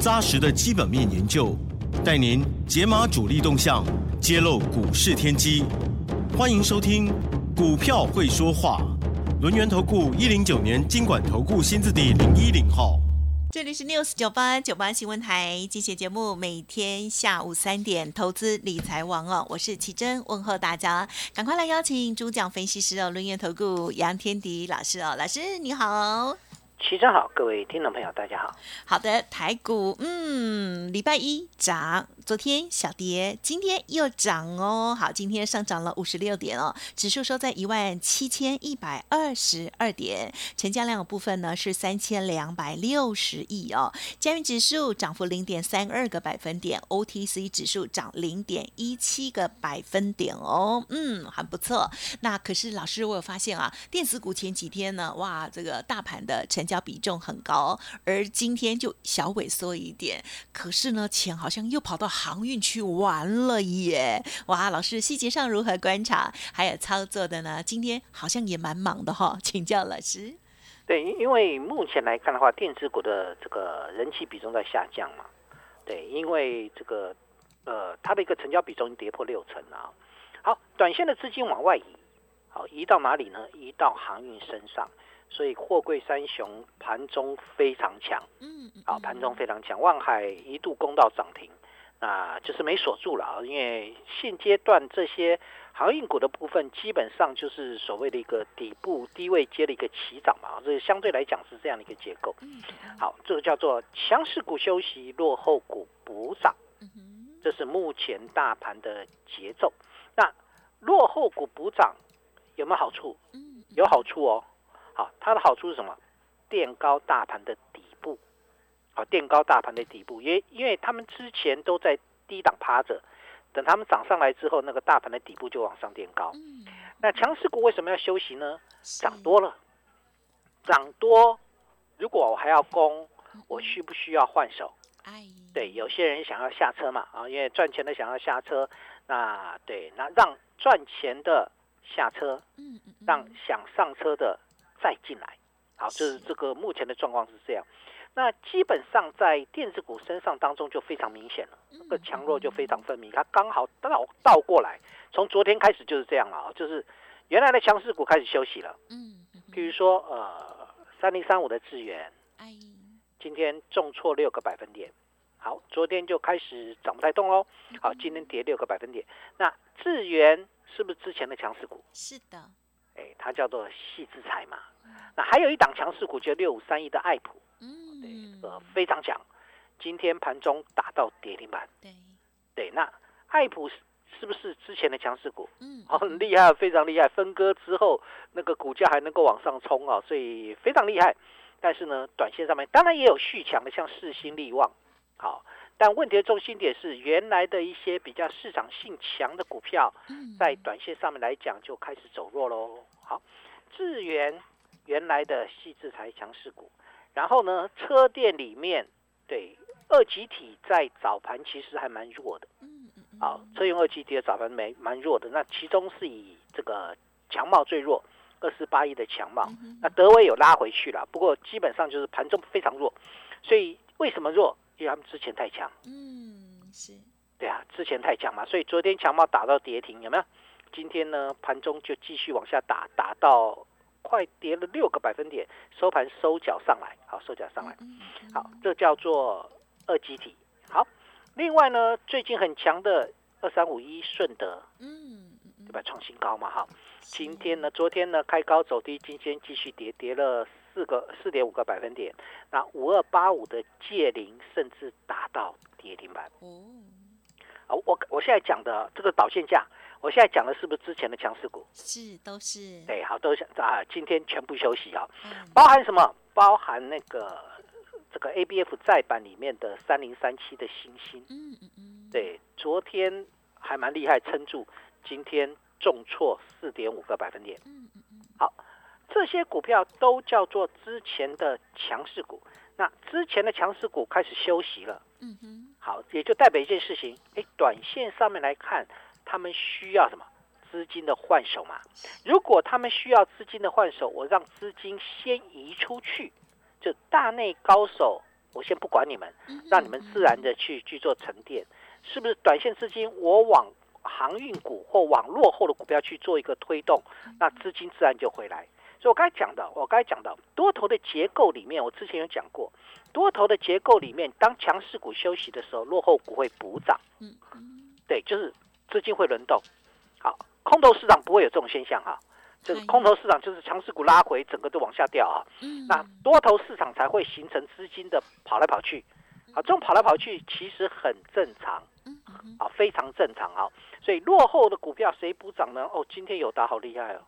扎实的基本面研究，带您解码主力动向，揭露股市天机。欢迎收听《股票会说话》，轮源投顾一零九年经管投顾新字第零一零号。这里是 News 九八九八新闻台，今节节目每天下午三点，投资理财王哦，我是奇珍，问候大家，赶快来邀请主讲分析师哦，轮源投顾杨天迪老师哦，老师你好。齐真好，各位听众朋友，大家好。好的，台股，嗯，礼拜一涨，昨天小跌，今天又涨哦。好，今天上涨了五十六点哦，指数收在一万七千一百二十二点，成交量的部分呢是三千两百六十亿哦。加元指数涨幅零点三二个百分点，OTC 指数涨零点一七个百分点哦。嗯，很不错。那可是老师，我有发现啊，电子股前几天呢，哇，这个大盘的成交。比重很高，而今天就小萎缩一点。可是呢，钱好像又跑到航运去玩了耶！哇，老师细节上如何观察？还有操作的呢？今天好像也蛮忙的哈，请教老师。对，因为目前来看的话，电子股的这个人气比重在下降嘛。对，因为这个呃，它的一个成交比重跌破六成啊。好，短线的资金往外移，好，移到哪里呢？移到航运身上。所以货柜三雄盘中非常强，嗯，好，盘中非常强，万海一度攻到涨停，那，就是没锁住了啊，因为现阶段这些航运股的部分基本上就是所谓的一个底部低位接的一个起涨嘛，这相对来讲是这样的一个结构。好，这个叫做强势股休息，落后股补涨，这是目前大盘的节奏。那落后股补涨有没有好处？有好处哦。好，它的好处是什么？垫高大盘的底部，好，垫高大盘的底部，因因为他们之前都在低档趴着，等他们涨上来之后，那个大盘的底部就往上垫高。那强势股为什么要休息呢？涨多了，涨多，如果我还要攻，我需不需要换手？对，有些人想要下车嘛，啊，因为赚钱的想要下车，那对，那让赚钱的下车，让想上车的。再进来，好，就是这个目前的状况是这样。那基本上在电子股身上当中就非常明显了，这个强弱就非常分明。它刚好倒倒过来，从昨天开始就是这样了啊，就是原来的强势股开始休息了。嗯，比如说呃三零三五的智源，今天重挫六个百分点，好，昨天就开始涨不太动喽。好，今天跌六个百分点。那智源是不是之前的强势股？是的。哎，它叫做细之财嘛。那还有一档强势股，就六五三一的爱普，嗯，对，呃，非常强。今天盘中打到跌停板，对，对。那爱普是是不是之前的强势股？嗯，很厉害，非常厉害。分割之后，那个股价还能够往上冲啊，所以非常厉害。但是呢，短线上面当然也有续强的，像世新利旺，好。但问题的中心点是，原来的一些比较市场性强的股票，在短线上面来讲就开始走弱喽。好，智源原来的细制材强势股，然后呢，车电里面对二级体在早盘其实还蛮弱的。嗯嗯。好，车用二级体的早盘没蛮弱的，那其中是以这个强茂最弱，二四八一的强茂，那德威有拉回去了，不过基本上就是盘中非常弱。所以为什么弱？因为他们之前太强，嗯，是对啊，之前太强嘛，所以昨天强茂打到跌停，有没有？今天呢，盘中就继续往下打，打到快跌了六个百分点，收盘收脚上来，好，收脚上来，好，这叫做二级体。好，另外呢，最近很强的二三五一顺德，嗯，对吧？创新高嘛，哈，今天呢，昨天呢开高走低，今天继续跌，跌了。四个四点五个百分点，那五二八五的借零甚至达到跌停板。现在讲的这个导线价，我现在讲的是不是之前的强势股？是，都是。对，好，都是啊，今天全部休息啊。包含什么？包含那个这个 ABF 再版里面的三零三七的星星，嗯嗯嗯，对，昨天还蛮厉害，撑住，今天重挫四点五个百分点。嗯嗯嗯，好，这些股票都叫做之前的强势股。那之前的强势股开始休息了，嗯哼，好，也就代表一件事情，哎，短线上面来看，他们需要什么资金的换手嘛？如果他们需要资金的换手，我让资金先移出去，就大内高手，我先不管你们，让你们自然的去去做沉淀，是不是？短线资金我往航运股或往落后的股票去做一个推动，那资金自然就回来。所以我刚才讲的，我刚才讲的多头的结构里面，我之前有讲过，多头的结构里面，当强势股休息的时候，落后股会补涨。嗯嗯，对，就是资金会轮动。好，空头市场不会有这种现象哈，就是空头市场就是强势股拉回，整个都往下掉啊。嗯，那多头市场才会形成资金的跑来跑去。啊，这种跑来跑去其实很正常，啊，非常正常啊。所以落后的股票谁补涨呢？哦，今天友达好厉害哦，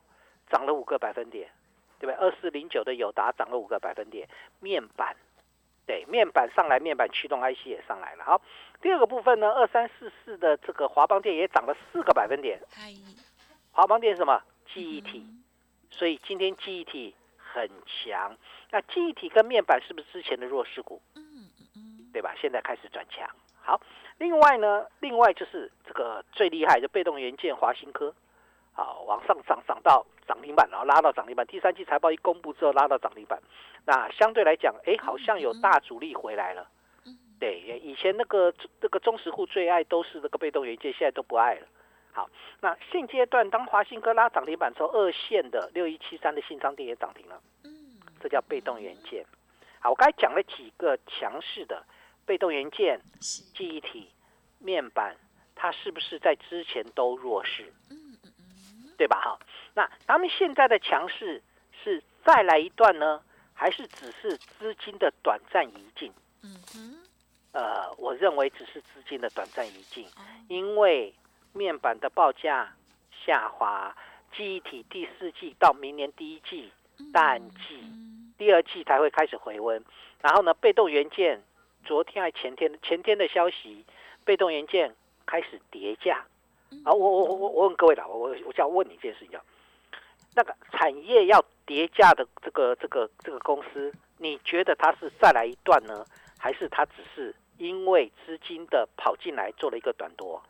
涨了五个百分点。对不对？二四零九的友达涨了五个百分点，面板，对，面板上来，面板驱动 IC 也上来了。好，第二个部分呢，二三四四的这个华邦电也涨了四个百分点。嗨，华邦电是什么？记忆体，所以今天记忆体很强。那记忆体跟面板是不是之前的弱势股？嗯嗯嗯，对吧？现在开始转强。好，另外呢，另外就是这个最厉害的被动元件华新科。好，往上涨涨到涨停板，然后拉到涨停板。第三季财报一公布之后，拉到涨停板。那相对来讲，哎，好像有大主力回来了。对，以前那个那个中实户最爱都是那个被动元件，现在都不爱了。好，那现阶段当华信哥拉涨停板之后，二线的六一七三的信昌店也涨停了。嗯，这叫被动元件。好，我刚才讲了几个强势的被动元件、记忆体、面板，它是不是在之前都弱势？对吧？哈，那他们现在的强势是再来一段呢，还是只是资金的短暂移进？嗯哼，呃，我认为只是资金的短暂移进，因为面板的报价下滑，记忆体第四季到明年第一季淡季，第二季才会开始回温。然后呢，被动元件昨天还前天前天的消息，被动元件开始叠价。啊，我我我我问各位了，我我想问你一件事情，那个产业要叠加的这个这个这个公司，你觉得它是再来一段呢，还是它只是因为资金的跑进来做了一个短多？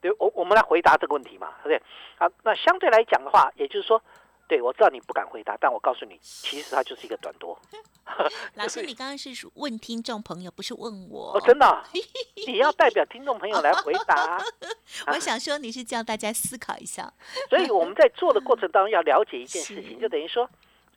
对，我我们来回答这个问题嘛，对不对？啊，那相对来讲的话，也就是说。对，我知道你不敢回答，但我告诉你，其实它就是一个短多。老师，你刚刚是问听众朋友，不是问我？哦，真的，你要代表听众朋友来回答。我想说，你是叫大家思考一下。所以我们在做的过程当中，要了解一件事情，就等于说，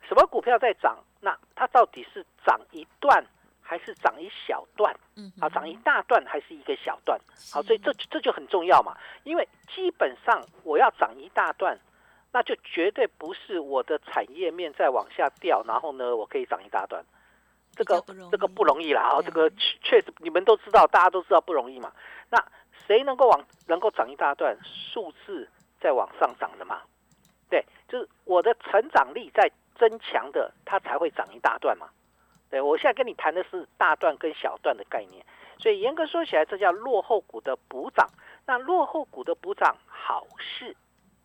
什么股票在涨，那它到底是涨一段，还是涨一小段？嗯，啊，涨一大段还是一个小段？好，所以这这就很重要嘛，因为基本上我要涨一大段。那就绝对不是我的产业面在往下掉，然后呢，我可以涨一大段，这个这个不容易啦啊！这个确实你们都知道，大家都知道不容易嘛。那谁能够往能够涨一大段，数字在往上涨的嘛？对，就是我的成长力在增强的，它才会涨一大段嘛。对我现在跟你谈的是大段跟小段的概念，所以严格说起来，这叫落后股的补涨。那落后股的补涨好事。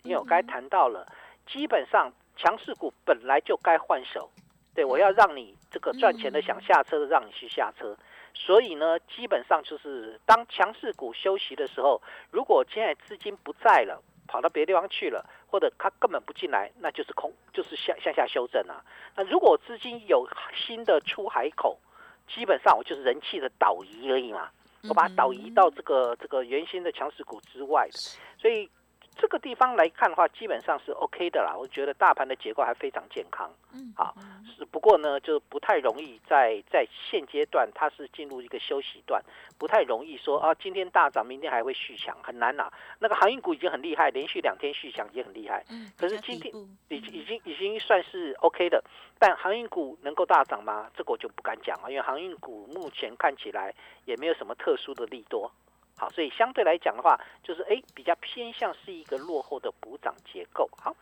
因为我该谈到了，基本上强势股本来就该换手，对我要让你这个赚钱的想下车的让你去下车，所以呢，基本上就是当强势股休息的时候，如果现在资金不在了，跑到别的地方去了，或者它根本不进来，那就是空，就是向向下修正啊。那如果资金有新的出海口，基本上我就是人气的导移而已嘛，我把它导移到这个这个原先的强势股之外的，所以。这个地方来看的话，基本上是 OK 的啦。我觉得大盘的结构还非常健康。嗯，好，是不过呢，就不太容易在在现阶段，它是进入一个休息段，不太容易说啊，今天大涨，明天还会续强，很难呐。那个航运股已经很厉害，连续两天续强也很厉害。嗯，可是今天已已经已经算是 OK 的，但航运股能够大涨吗？这个我就不敢讲了，因为航运股目前看起来也没有什么特殊的利多。好，所以相对来讲的话，就是哎，比较偏向是一个落后的补涨结构。好，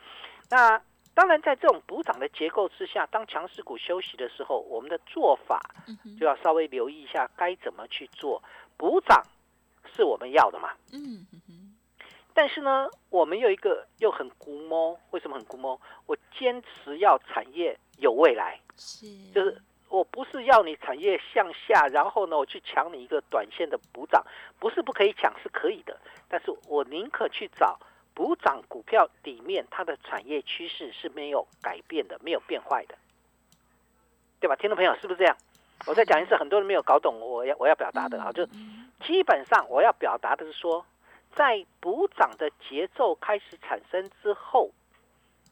那当然，在这种补涨的结构之下，当强势股休息的时候，我们的做法就要稍微留意一下该怎么去做。补涨是我们要的嘛，嗯哼哼，但是呢，我们有一个又很估摸，为什么很估摸？我坚持要产业有未来，是，就是我不是要你产业向下，然后呢，我去抢你一个短线的补涨，不是不可以抢，是可以的，但是我宁可去找补涨股票里面它的产业趋势是没有改变的，没有变坏的，对吧？听众朋友是不是这样？我再讲一次，很多人没有搞懂我要我要表达的啊，就嗯基本上我要表达的是说，在补涨的节奏开始产生之后，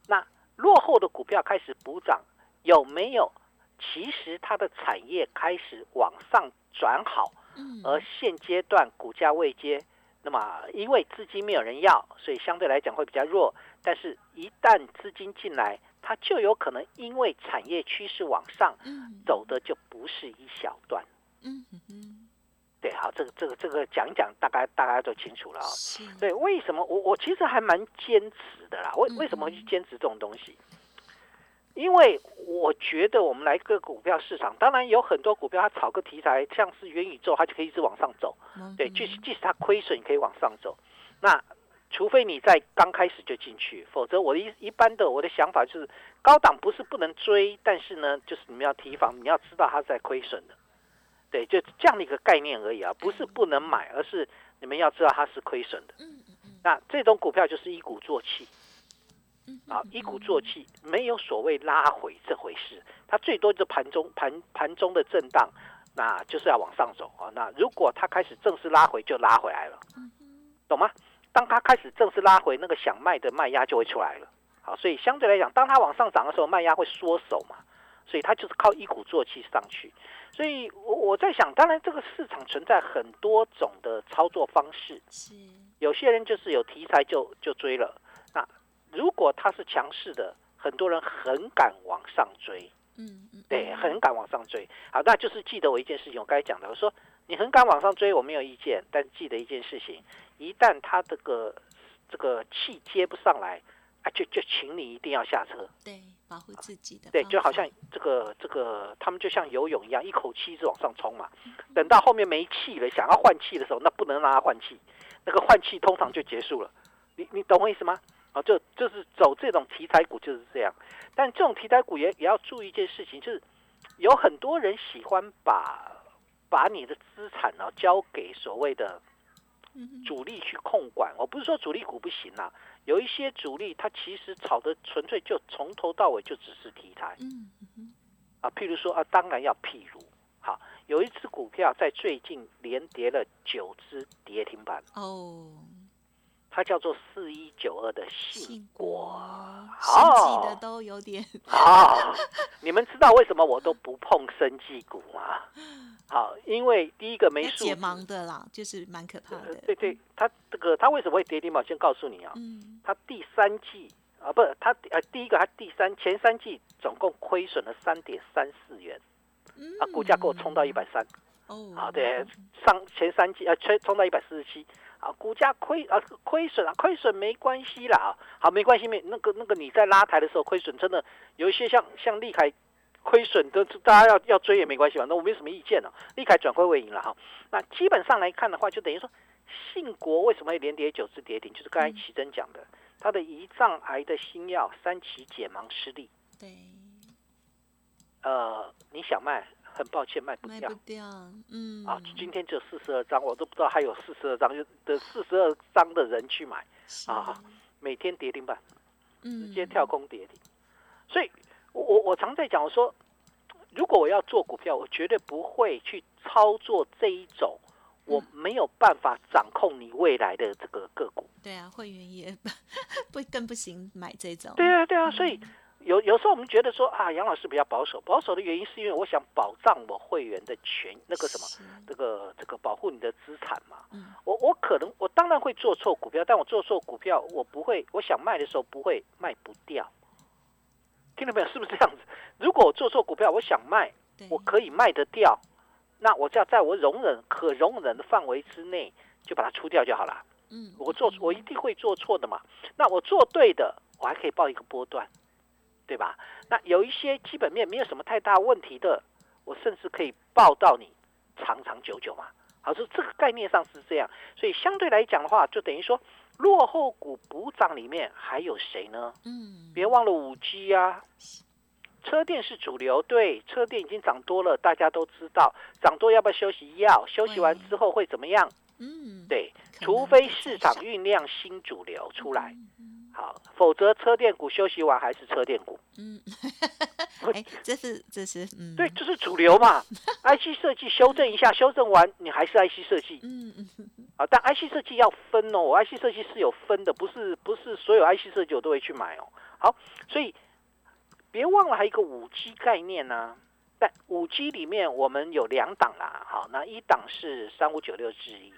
那落后的股票开始补涨，有没有？其实它的产业开始往上转好，嗯而现阶段股价未接，那么因为资金没有人要，所以相对来讲会比较弱。但是，一旦资金进来，它就有可能因为产业趋势往上嗯走的就不是一小段。嗯哼哼，对，好，这个这个这个讲一讲，大概大家都清楚了啊、是，对，为什么我我其实还蛮坚持的啦？为嗯为什么会去坚持这种东西？因为我觉得我们来个股票市场，当然有很多股票它炒个题材，像是元宇宙，它就可以一直往上走。对，嗯即使即使它亏损，也可以往上走。那除非你在刚开始就进去，否则我的一一般的我的想法就是，高档不是不能追，但是呢，就是你们要提防，你要知道它是在亏损的。对，就这样的一个概念而已啊，不是不能买，而是你们要知道它是亏损的。那这种股票就是一鼓作气嗯啊，一鼓作气，没有所谓拉回这回事，它最多就盘中盘盘中的震荡，那就是要往上走啊。那如果它开始正式拉回，就拉回来了，懂吗？当它开始正式拉回，那个想卖的卖压就会出来了。好，所以相对来讲，当它往上涨的时候，卖压会缩手嘛，所以它就是靠一鼓作气上去。所以我我在想，当然这个市场存在很多种的操作方式，是，有些人就是有题材就就追了。那如果它是强势的，很多人很敢往上追，嗯嗯，对，很敢往上追。好，那就是记得我一件事情，我刚才讲的，我说你很敢往上追，我没有意见，但记得一件事情，一旦它这个这个气接不上来，啊，就就请你一定要下车。对，保护自己的对，就好像这个这个，他们就像游泳一样，一口气一直往上冲嘛。嗯等到后面没气了，想要换气的时候，那不能让他换气，那个换气通常就结束了。你你懂我意思吗？啊，就就是走这种题材股就是这样，但这种题材股也也要注意一件事情，就是有很多人喜欢把把你的资产呢、交给所谓的主力去控管。我不是说主力股不行啊，有一些主力它其实炒的纯粹就从头到尾就只是题材。啊，譬如说啊，当然要譬如，好，有一只股票在最近连跌了九只跌停板，哦，它叫做四一九二的信信国。国，生计的都有点，好，你们知道为什么我都不碰生技股吗？好，因为第一个没数字盲的啦，就是蛮可怕的。呃对对，它这个它为什么会跌停板？我先告诉你啊，嗯它第三季啊，不是它呃第一个它第三前三季总共亏损了三点三四元嗯啊，股价给我冲到一百三。哦，啊，对，上前三季啊，吹冲到一百四十七，啊，股价亏啊亏损啊，亏损没关系啦，啊，好没关系没那个那个你在拉抬的时候亏损真的有一些像像利凯亏损的，大家要要追也没关系嘛，那我没什么意见了、利凯转亏为盈了哈，那基本上来看的话，就等于说信国为什么会连跌九次跌停，就是刚才嗯。奇珍讲的，它的胰脏癌的新药三期解盲失利，对，呃，你想卖，很抱歉卖不掉卖不。掉，嗯，啊，今天只有四十二张，我都不知道还有四十二张就的四十二张的人去买，啊，每天跌停板，直嗯，接跳空跌停。所以我我我常在讲，我说如果我要做股票，我绝对不会去操作这一种我没有办法掌控你未来的这个个股。对啊，会员也 不更不行买这种，对啊，对啊，所以有有时候我们觉得说啊，杨老师比较保守，保守的原因是因为我想保障我会员的权，那个什么，这个这个保护你的资产嘛。嗯我我可能我当然会做错股票，但我做错股票，我不会，我想卖的时候不会卖不掉。听到没有？是不是这样子？如果我做错股票，我想卖，我可以卖得掉，那我只要在我容忍可容忍的范围之内，就把它出掉就好了。嗯，我做我一定会做错的嘛。那我做对的，我还可以报一个波段，对吧？那有一些基本面没有什么太大问题的，我甚至可以报到你长长久久嘛。好，是这个概念上是这样，所以相对来讲的话，就等于说落后股补涨里面还有谁呢？嗯，别忘了五 G 啊，车电是主流，对，车电已经涨多了，大家都知道，涨多要不要休息？要，休息完之后会怎么样？嗯，对，除非市场酝酿新主流出来，嗯好，否则车电股休息完还是车电股，嗯，哎，这是这是嗯，对，这是主流嘛。IC 设计修正一下，修正完你还是 IC 设计。嗯嗯。啊，但 IC 设计要分哦，我 IC 设计是有分的，不是不是所有 IC 设计我都会去买哦。好，所以别忘了还有一个五 G 概念呢、但五 G 里面我们有两档啦，好，那一档是三五九六智易，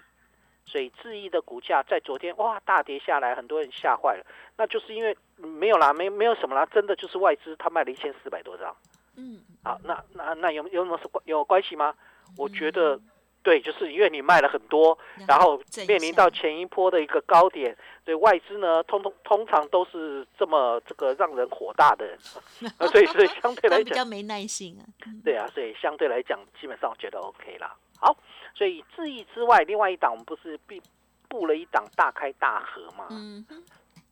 所以智易的股价在昨天哇大跌下来，很多人吓坏了，那就是因为嗯没有啦，没没有什么啦，真的就是外资他卖了一千四百多张。嗯，好，那那那有有没有是关有关系吗？我觉得对，就是因为你卖了很多，然后面临到前一波的一个高点，所以外资呢，通通通常都是这么这个让人火大的人，啊，所以所以相对来讲，们比较没耐性啊，嗯对啊，所以相对来讲，基本上我觉得 OK 啦。好，所以智易之外，另外一档我们不是布布了一档大开大合嘛？嗯，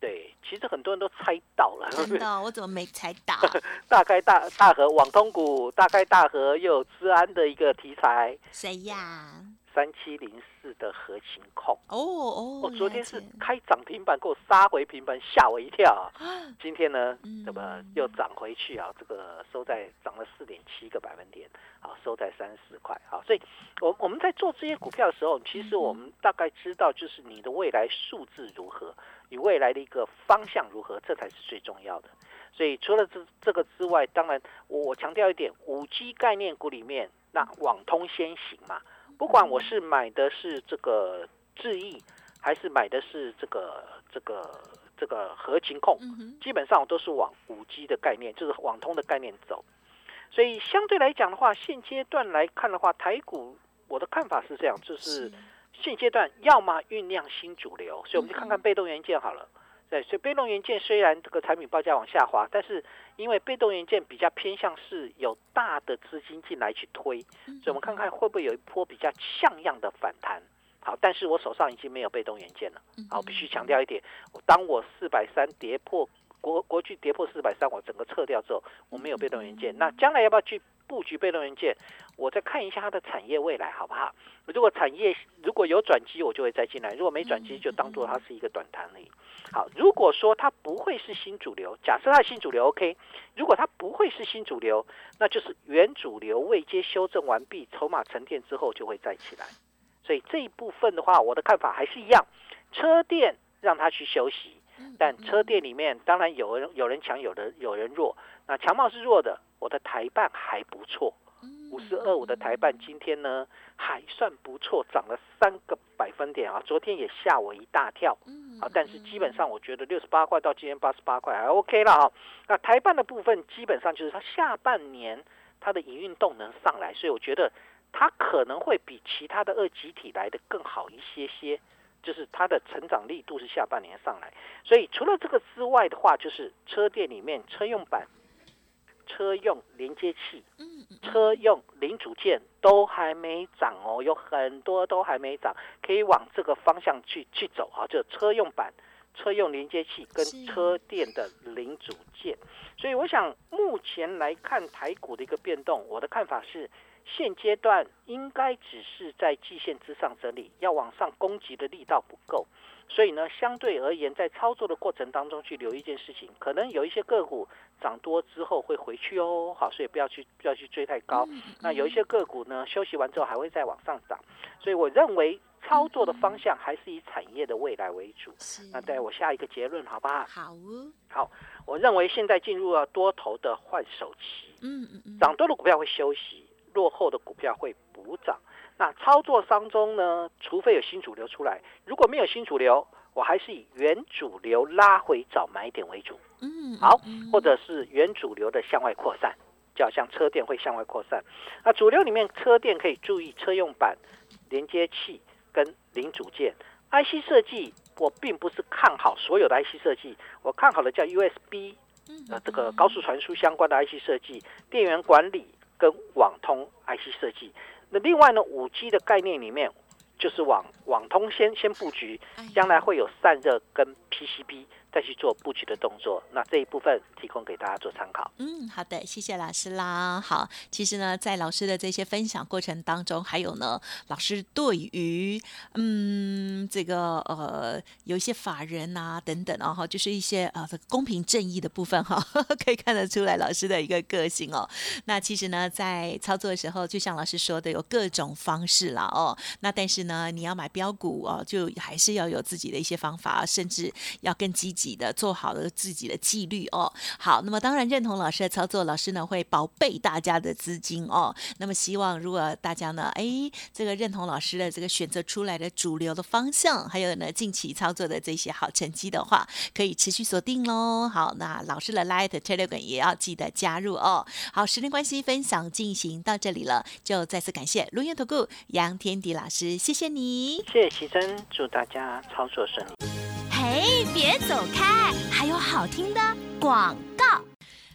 对，其实很多人都猜到了，真的哦，我怎么没猜到？大概大大和网通股，大概大和又有治安的一个题材，谁呀？三七零四的核情控。哦哦，我、昨天是开涨停板，给我杀回平盘，吓我一跳啊！今天呢嗯，怎么又涨回去啊？这个收在涨了四点七个百分点，啊，收在三十四块啊。所以，我我们在做这些股票的时候，其实我们大概知道，就是你的未来数字如何，你未来的一个方向如何，这才是最重要的。所以除了这这个之外，当然我我强调一点，五 G 概念股里面，那网通先行嘛。不管我是买的是这个智易，还是买的是这个这个这个合情控，基本上我都是往五 G 的概念，就是网通的概念走。所以相对来讲的话，现阶段来看的话，台股我的看法是这样，就是现阶段要么酝酿新主流，所以我们就看看被动元件好了。对，所以被动元件虽然这个产品报价往下滑，但是因为被动元件比较偏向是有大的资金进来去推，所以我们看看会不会有一波比较像样的反弹。好，但是我手上已经没有被动元件了。嗯好，必须强调一点，当我四百三跌破国国巨跌破四百三，我整个撤掉之后，我没有被动元件。那将来要不要去布局被动元件？我再看一下它的产业未来好不好？如果产业如果有转机，我就会再进来；如果没转机，就当做它是一个短谈而已。好，如果说它不会是新主流，假设它新主流 OK，如果它不会是新主流，那就是原主流未接修正完毕，筹码沉淀之后就会再起来。所以这一部分的话，我的看法还是一样，车店让它去休息，但车店里面当然有人有人强，有人有人弱。那强茂是弱的，我的台办还不错，五四二五的台办今天呢还算不错，涨了三个百分点啊，昨天也吓我一大跳。啊，但是基本上我觉得六十八块到今天八十八块还 OK 了啊。那台办的部分基本上就是它下半年它的营运动能上来，所以我觉得它可能会比其他的二级体来的更好一些些，就是它的成长力度是下半年上来。所以除了这个之外的话，就是车店里面车用板、车用连接器、车用零组件都还没涨哦，有很多都还没涨，可以往这个方向去去走啊，就车用板、车用连接器跟车电的零组件。所以我想目前来看台股的一个变动，我的看法是。现阶段应该只是在季线之上整理，要往上攻击的力道不够，所以呢，相对而言，在操作的过程当中去留意一件事情，可能有一些个股涨多之后会回去哦，好，所以不要去不要去追太高。那有一些个股呢，休息完之后还会再往上涨，所以我认为操作的方向还是以产业的未来为主。那带我下一个结论好不好？好哦，好，我认为现在进入了多头的换手期，嗯嗯嗯，涨多的股票会休息，落后的股票会补涨。那操作当中呢，除非有新主流出来，如果没有新主流，我还是以原主流拉回找买点为主。嗯，好嗯，或者是原主流的向外扩散，就好像车电会向外扩散。那主流里面车电可以注意车用板、连接器跟零组件。IC 设计我并不是看好所有的 IC 设计，我看好的叫 USB 呃这个高速传输相关的 IC 设计、电源管理跟网通 IC 设计。那另外呢，五 G 的概念里面，就是网网通先先布局，将来会有散热跟 PCB。再去做布局的动作，那这一部分提供给大家做参考。嗯，好的，谢谢老师啦。好，其实呢，在老师的这些分享过程当中，还有呢，老师对于嗯这个呃有一些法人啊等等哦哈，就是一些呃公平正义的部分哈，可以看得出来老师的一个个性哦。那其实呢，在操作的时候，就像老师说的，有各种方式啦哦。那但是呢，你要买标股哦，就还是要有自己的一些方法，甚至要更积极。的做好了自己的纪律哦，好，那么当然认同老师的操作，老师呢会宝贝大家的资金哦。那么希望如果大家呢，哎，这个认同老师的这个选择出来的主流的方向，还有呢近期操作的这些好成绩的话，可以持续锁定喽。好，那老师的 Light Telegram 也要记得加入哦。好，时间关系，分享进行到这里了，就再次感谢录音投顾杨天迪老师，谢谢你，谢谢奇珍，祝大家操作顺利。嘿，别走开！还有好听的广告。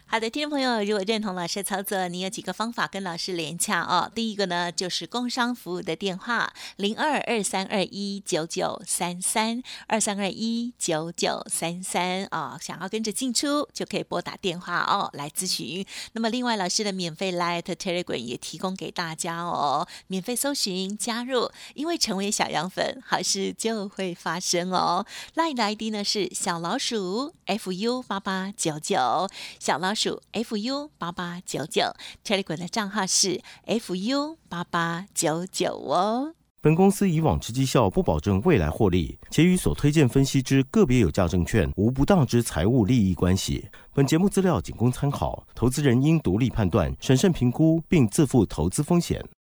好的，听众朋友，如果认同老师的操作，你有几个方法跟老师连洽哦。第一个呢，就是工商服务的电话零二二三二一九九三三二三二一九九三三啊，想要跟着进出就可以拨打电话哦来咨询。那么另外，老师的免费 Light Telegram 也提供给大家哦，免费搜寻加入，因为成为小羊粉，好事就会发生哦。Light 的 ID 呢是小老鼠 fu 八八九九小老。数 fu 八八九九，Telegram 的账号是 fu 八八九九哦。本公司以往之绩效不保证未来获利，且与所推荐分析之个别有价证券无不当之财务利益关系。本节目资料仅供参考，投资人应独立判断、审慎评估，并自负投资风险。